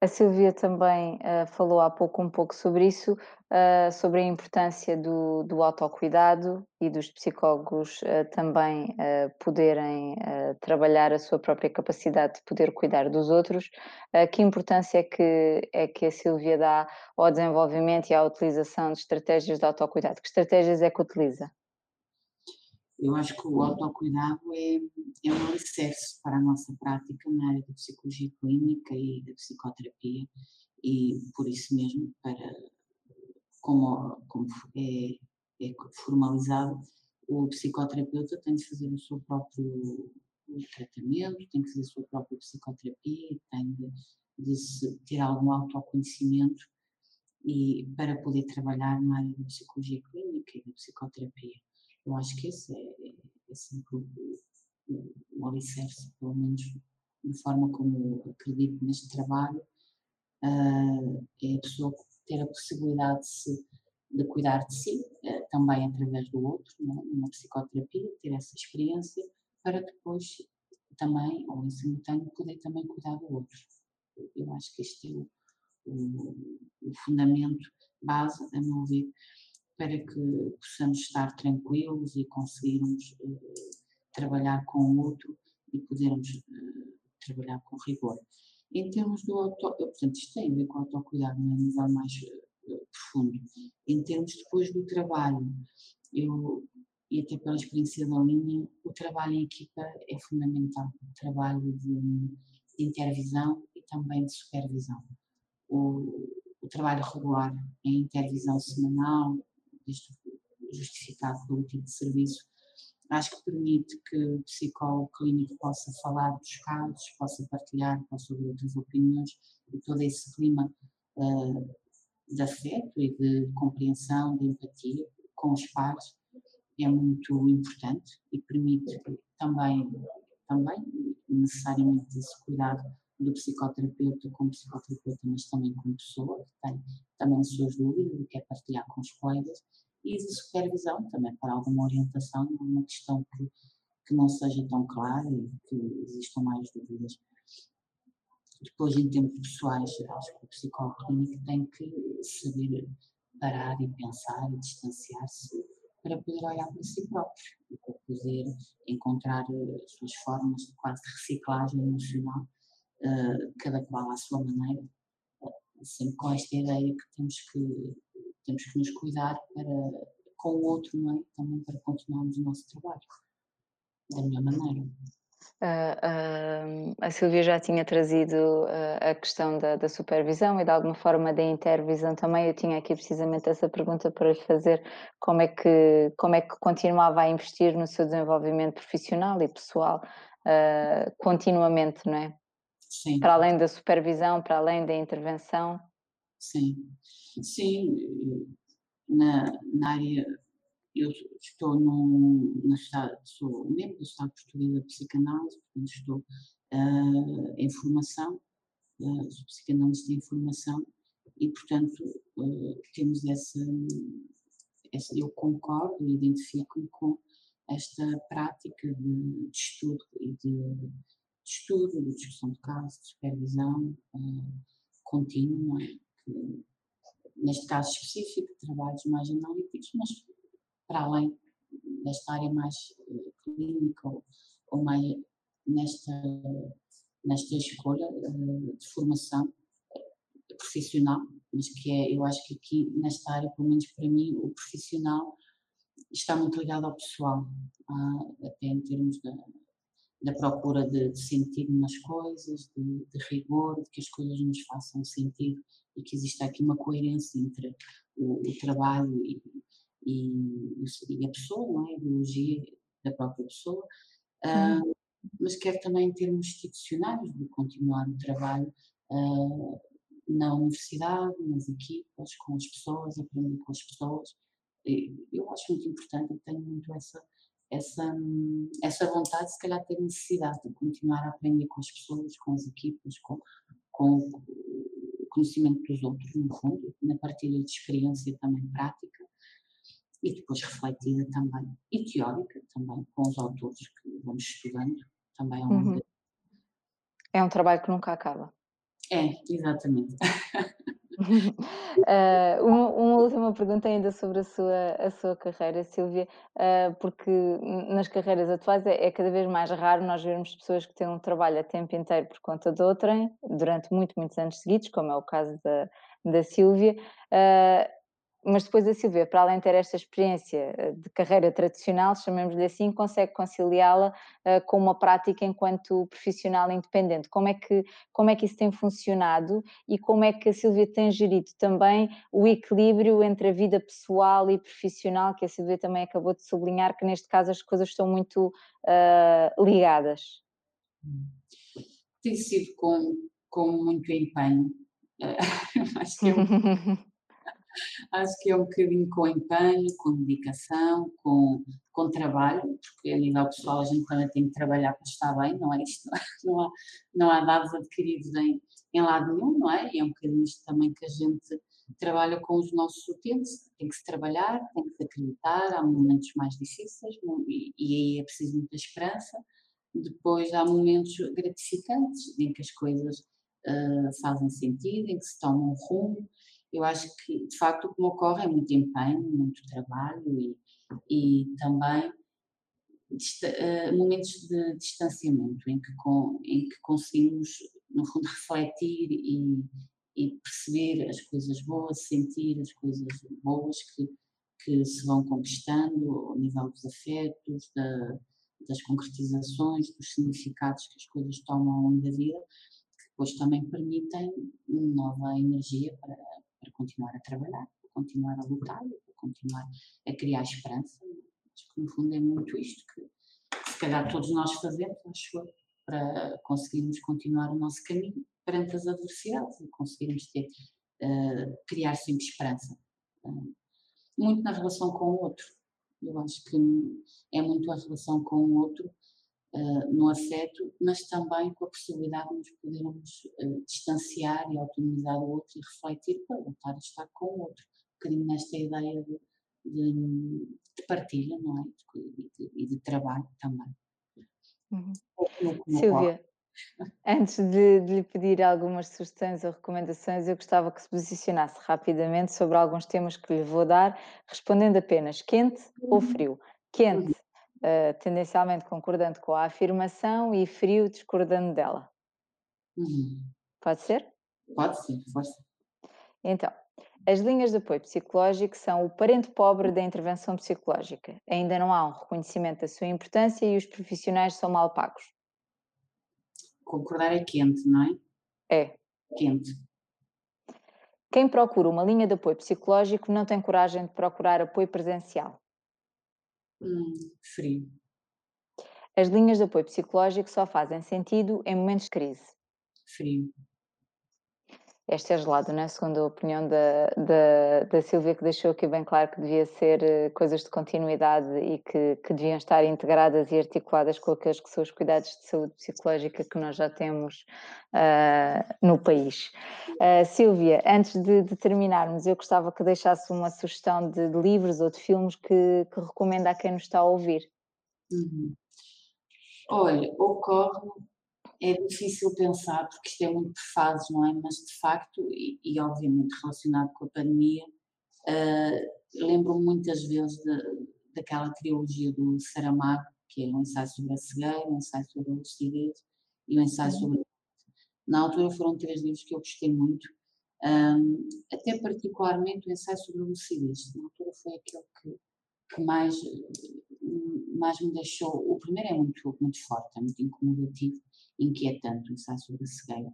A Silvia também uh, falou há pouco um pouco sobre isso, uh, sobre a importância do, do autocuidado e dos psicólogos uh, também poderem trabalhar a sua própria capacidade de poder cuidar dos outros. que importância é que, é que a Silvia dá ao desenvolvimento e à utilização de estratégias de autocuidado? Que estratégias é que utiliza? Eu acho que o autocuidado é, é um alicerce para a nossa prática na área da psicologia clínica e da psicoterapia e por isso mesmo para como, como é, é formalizado o psicoterapeuta tem de fazer o seu próprio tratamento, tem que fazer a sua própria psicoterapia, tem de, de ter algum autoconhecimento e para poder trabalhar na área da psicologia clínica e da psicoterapia. Eu acho que esse é, é sempre o, alicerce, pelo menos da forma como acredito neste trabalho, uh, é a pessoa ter a possibilidade de, se, de cuidar de si, uh, também através do outro, né, numa psicoterapia, ter essa experiência, para depois também, ou em simultâneo, poder também cuidar do outro. Eu acho que este é o, o, o fundamento base, a meu ver, para que possamos estar tranquilos e conseguirmos uh, trabalhar com o outro e podermos uh, trabalhar com rigor. Em termos do auto, eh, portanto, isto tem a ver com o autocuidado a nível mais profundo. Em termos depois do trabalho, eu, e até pela experiência da linha, o trabalho em equipa é fundamental. O trabalho de, de intervisão e também de supervisão. O, o trabalho regular em intervisão semanal, justificado pelo tipo de serviço, acho que permite que o psicólogo clínico possa falar dos casos, possa partilhar, possa ouvir outras opiniões e todo esse clima uh, de afeto e de compreensão, de empatia com os pares é muito importante e permite também, também necessariamente esse cuidado do psicoterapeuta como psicoterapeuta, mas também como pessoa, que tem também as suas dúvidas e quer partilhar com os colegas, e de supervisão também para alguma orientação numa questão que, que não seja tão clara e que existam mais dúvidas. Depois, em tempos pessoais, acho que o psicólogo clínico tem que saber parar e pensar e distanciar-se para poder olhar para si próprio e para poder encontrar as suas formas de quase reciclagem emocional uh, cada qual à sua maneira, sempre com esta ideia que temos que, temos que nos cuidar para, com o outro, não é? também para continuarmos o nosso trabalho da melhor maneira. Ah, ah, a Silvia já tinha trazido, ah, a questão da da supervisão e de alguma forma da intervisão também. Eu tinha aqui precisamente essa pergunta para lhe fazer, como é que como é que continuava a investir no seu desenvolvimento profissional e pessoal, continuamente, não é? Sim, Para além da supervisão, para além da intervenção. sim. Sim, na na área eu estou num na estado sou membro do estado português da psicanálise, portanto estou, hã, em formação, sou psicanalista em formação e portanto, hã, temos essa essa eu concordo e identifico-me com esta prática de de estudo e de de estudo, de discussão de casos, de supervisão, hã, contínua, é, que neste caso específico, trabalhos mais analíticos, mas para além desta área mais eh, clínica ou, ou mais nesta, nesta escolha eh, de formação eh, profissional, mas que é, eu acho que aqui nesta área, pelo menos para mim, o profissional está muito ligado ao pessoal, ah, até em termos da, da procura de, de sentido nas coisas, de, de rigor, de que as coisas nos façam sentido e que exista aqui uma coerência entre o, o trabalho e, e, e, a pessoa, não é? a biologia da própria pessoa, Hum, mas quer também em termos institucionais, de continuar o trabalho ah, na universidade, nas equipas, com as pessoas, aprender com as pessoas. Eu acho muito importante e tenho muito essa, essa, essa vontade, se calhar ter necessidade de continuar a aprender com as pessoas, com as equipas, com, com o conhecimento dos outros, no fundo, na partilha de experiência também prática e depois refletida também, e teórica também, com os autores que vamos estudando também ao longo uhum. É um trabalho que nunca acaba. É, exatamente. Uh, uma, uma última pergunta ainda sobre a sua, a sua carreira, Silvia, uh, porque nas carreiras atuais é, é, cada vez mais raro nós vermos pessoas que têm um trabalho a tempo inteiro por conta de outrem, durante muito, muitos anos seguidos, como é o caso da, da Silvia. Uh, mas depois a Silvia, para além de ter esta experiência eh, de carreira tradicional, chamemos-lhe assim, consegue conciliá-la uh, com uma prática enquanto profissional independente. Como é, que, como é que isso tem funcionado e como é que a Silvia tem gerido também o equilíbrio entre a vida pessoal e profissional, que a Silvia também acabou de sublinhar, que neste caso as coisas estão muito uh, ligadas? Tem sido com, com muito empenho. Acho que é um Acho que é um bocadinho com empenho, com dedicação, com, com trabalho, porque a nível pessoal a gente também tem que trabalhar para estar bem, não é isto? Não há, não há dados adquiridos em, em lado nenhum, não é? E é um bocadinho isto também que a gente trabalha com os nossos utentes, tem que se trabalhar, tem que se acreditar, há momentos mais difíceis e, e aí é preciso muita esperança. Depois há momentos gratificantes em que as coisas uh, fazem sentido, em que se tomam um rumo eu acho que, de facto, o que me ocorre é muito empenho, muito trabalho e, e também uh, momentos de distanciamento em que, com, em que conseguimos, no fundo, refletir e, e, perceber as coisas boas, sentir as coisas boas que, que se vão conquistando ao nível dos afetos, da, das concretizações, dos significados que as coisas tomam ao longo da vida, que depois também permitem nova energia para para continuar a trabalhar, para continuar a lutar, para continuar a criar esperança. Acho que no fundo é muito isto que, que se calhar todos nós fazemos, acho eu, para conseguirmos continuar o nosso caminho perante as adversidades e conseguirmos ter, uh, criar sempre esperança. Uh, muito na relação com o outro. Eu acho que é muito a relação com o outro uh, no afeto, mas também com a possibilidade de nos podermos uh, distanciar e autonomizar o outro e refletir para voltar a estar com o outro. Um bocadinho nesta ideia de, de, de partilha, não é? E de, de, de, trabalho também. Uhum. Silvia, antes de, de, lhe pedir algumas sugestões ou recomendações, eu gostava que se posicionasse rapidamente sobre alguns temas que lhe vou dar, respondendo apenas quente uhum. ou frio. Quente, uhum uh, tendencialmente concordando com a afirmação e frio discordando dela. Uhum. Pode ser? Pode sim, força. Então, as linhas de apoio psicológico são o parente pobre da intervenção psicológica. Ainda não há um reconhecimento da sua importância e os profissionais são mal pagos. concordar é quente, não é? É. Quente. Quem procura uma linha de apoio psicológico não tem coragem de procurar apoio presencial. Hum, frio. As linhas de apoio psicológico só fazem sentido em momentos de crise. Frio. Este é gelado, não é? Segundo a opinião da, da, da Silvia, que deixou aqui bem claro que devia ser eh, coisas de continuidade e que, que deviam estar integradas e articuladas com aqueles que são os cuidados de saúde psicológica que nós já temos uh, no país. Uh, Silvia, antes de, de, terminarmos, eu gostava que deixasse uma sugestão de, de livros ou de filmes que, que, recomenda a quem nos está a ouvir. Uhum. Olha, ocorre é difícil pensar, porque isto é muito por fases, não é? Mas de facto, e, e obviamente relacionado com a pandemia, uh, lembro-me muitas vezes de, daquela trilogia do Saramago, que é um ensaio sobre a cegueira, um ensaio sobre a lucidez e um ensaio uhum. sobre. Na altura foram três livros que eu gostei muito, um, até particularmente o ensaio sobre a lucidez. Na altura foi aquele que, que mais, mais me deixou. O primeiro é muito, muito forte, é muito incomodativo, inquietante, o ensaio sobre a cegueira.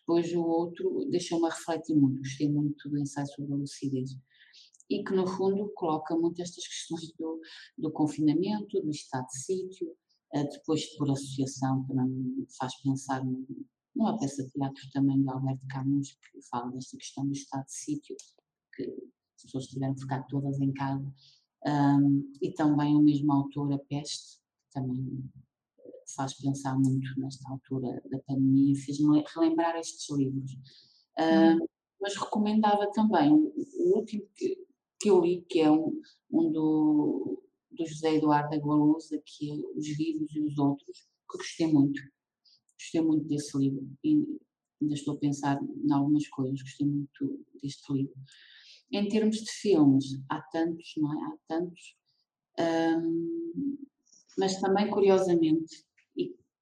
Depois o outro deixou-me a refletir muito, gostei muito do ensaio sobre a lucidez. E que no fundo coloca muito estas questões do, do confinamento, do estado de sítio, eh, depois por associação também faz pensar numa peça de teatro também de Alberto Camus, que fala desta questão do estado de sítio, que as pessoas tiveram que ficar todas em casa, um, e também o mesmo autor, A Peste, que também faz pensar muito nesta altura da pandemia, fez-me relembrar estes livros. Uh, mas recomendava também o último que, que eu li, que é um, um do, do José Eduardo Agualusa, que é Os Vivos e os Outros, que gostei muito. Gostei muito desse livro e ainda estou a pensar em algumas coisas, gostei muito deste livro. Em termos de filmes, há tantos, não é? Há tantos. Um, mas também, curiosamente,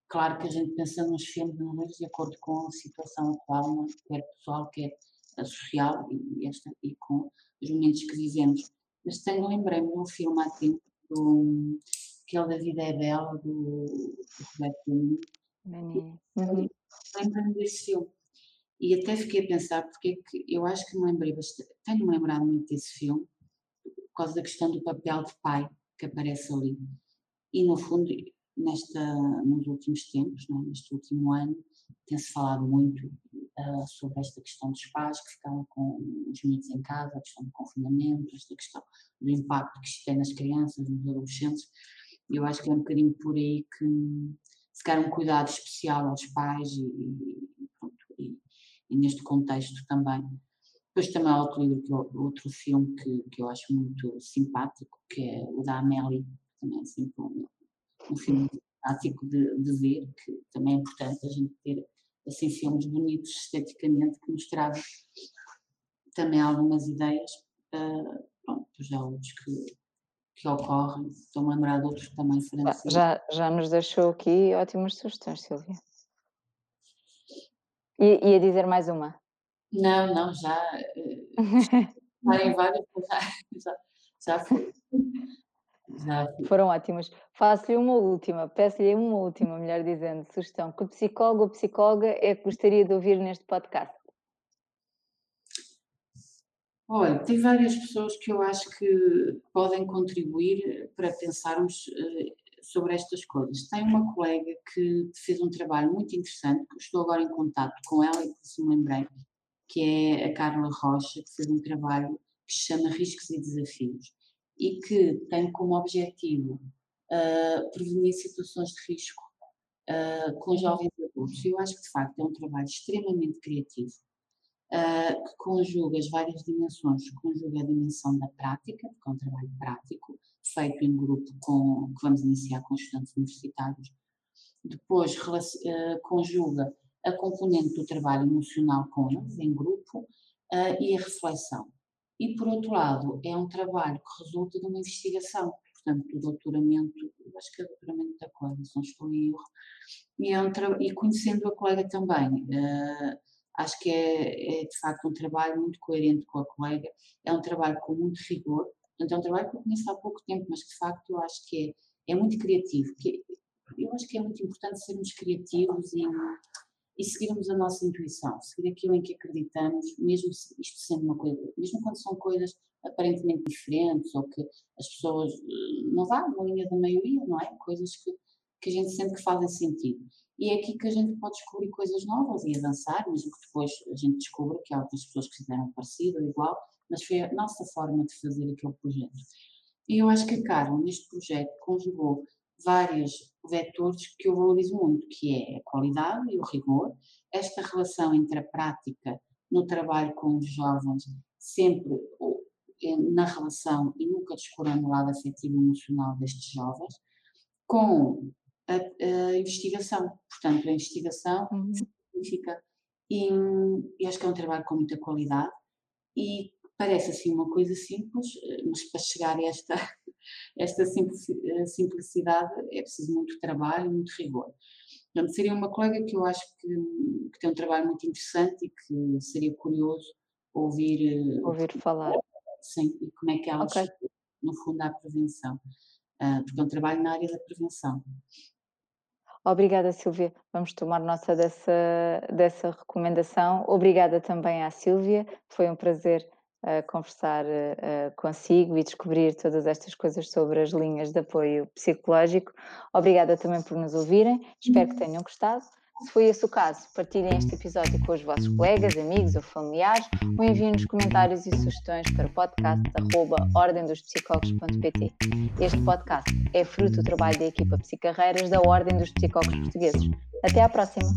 Claro que a gente pensa nos filmes de acordo com a situação atual, é? quer pessoal, quer social e, esta, e com os momentos que vivemos. Mas tenho, lembrei-me de um filme há tempo, do, que é o da Vida é Bela, do, do Roberto Benigni. Uhum. Lembrei-me desse filme. E até fiquei a pensar, porque é que eu acho que me lembrei bastante, tenho-me lembrado muito desse filme, por causa da questão do papel de pai que aparece ali. E no fundo, nesta, nos últimos tempos, né, neste último ano, tem-se falado muito uh, sobre esta questão dos pais que ficaram com os miúdos em casa, a questão do confinamento, esta questão do impacto que isto tem nas crianças, nos adolescentes. Eu acho que é um bocadinho por aí que se quer um cuidado especial aos pais e, e, pronto, e, e neste contexto também. Depois também há outro livro, outro filme que, que eu acho muito simpático, que é o da Amélie, também é sempre um, um filme prático de, de, ver, que também é importante a gente ter assim filmes bonitos esteticamente que nos trazem também algumas ideias, uh, pronto, já outros que, que ocorrem, estou-me a lembrar de outros também franceses. Já, já nos deixou aqui ótimas sugestões, Silvia. E, ia dizer mais uma? Não, não, já, uh, em várias, já, já, já foi. Foram ótimas. Faço-lhe uma última, peço-lhe uma última, melhor dizendo, sugestão. Que psicólogo ou psicóloga é que gostaria de ouvir neste podcast? Olha, tem várias pessoas que eu acho que podem contribuir para pensarmos uh, sobre estas coisas. Tem uma colega que fez um trabalho muito interessante, que estou agora em contato com ela e que se me lembrei, que é a Carla Rocha, que fez um trabalho que se chama Riscos e Desafios e que tem como objetivo uh, prevenir situações de risco uh, com jovens adultos. Eu acho que, de facto, é um trabalho extremamente criativo, uh, que conjuga as várias dimensões, conjuga a dimensão da prática, porque é um trabalho prático, feito em grupo com, que vamos iniciar com estudantes universitários, depois conjuga a componente do trabalho emocional com eles, em grupo, e a reflexão. E, por outro lado, é um trabalho que resulta de uma investigação, portanto, do doutoramento, acho que é o doutoramento da colega, se não estou em erro, e, é um e conhecendo a colega também, uh, acho que é, é, de facto um trabalho muito coerente com a colega, é um trabalho com muito rigor, portanto, é um trabalho que eu conheço há pouco tempo, mas de facto eu acho que é, é muito criativo, que eu eu acho que é muito importante sermos criativos e, e seguirmos a nossa intuição, seguir aquilo em que acreditamos, mesmo isto sendo uma coisa, mesmo quando são coisas aparentemente diferentes ou que as pessoas eh, não vão na linha da maioria, não é? Coisas que, que a gente sente que fazem sentido. E é aqui que a gente pode descobrir coisas novas e avançar, mesmo que depois a gente descubra que há outras pessoas que fizeram parecido ou igual, mas foi a nossa forma de fazer aquele projeto. E eu acho que a Carla, neste projeto, conjugou vários vetores que eu valorizo muito, que é a qualidade e o rigor, esta relação entre a prática no trabalho com os jovens, sempre eh, na relação e nunca descurando o lado afetivo e emocional destes jovens, com a, a investigação. Portanto, a investigação uhum. significa, e, e acho que é um trabalho com muita qualidade, e parece assim uma coisa simples, eh, mas para chegar a esta esta eh, simplicidade é preciso muito trabalho, muito rigor. Portanto, seria uma colega que eu acho que, que tem um trabalho muito interessante e que seria curioso ouvir, eh, ouvir falar. Sim, e como é que ela okay. no fundo, à prevenção. Uh, porque é um trabalho na área da prevenção. Obrigada, Silvia. Vamos tomar nota dessa, dessa recomendação. Obrigada também à Silvia. Foi um prazer uh, conversar uh, consigo e descobrir todas estas coisas sobre as linhas de apoio psicológico. Obrigada também por nos ouvirem, espero que tenham gostado. Se foi esse o caso, partilhem este episódio com os vossos colegas, amigos ou familiares ou enviem-nos comentários e sugestões para o podcast ordendospsicólogos.pt. Este podcast é fruto do trabalho da equipa Psicarreiras da Ordem dos Psicólogos Portugueses. Até à próxima!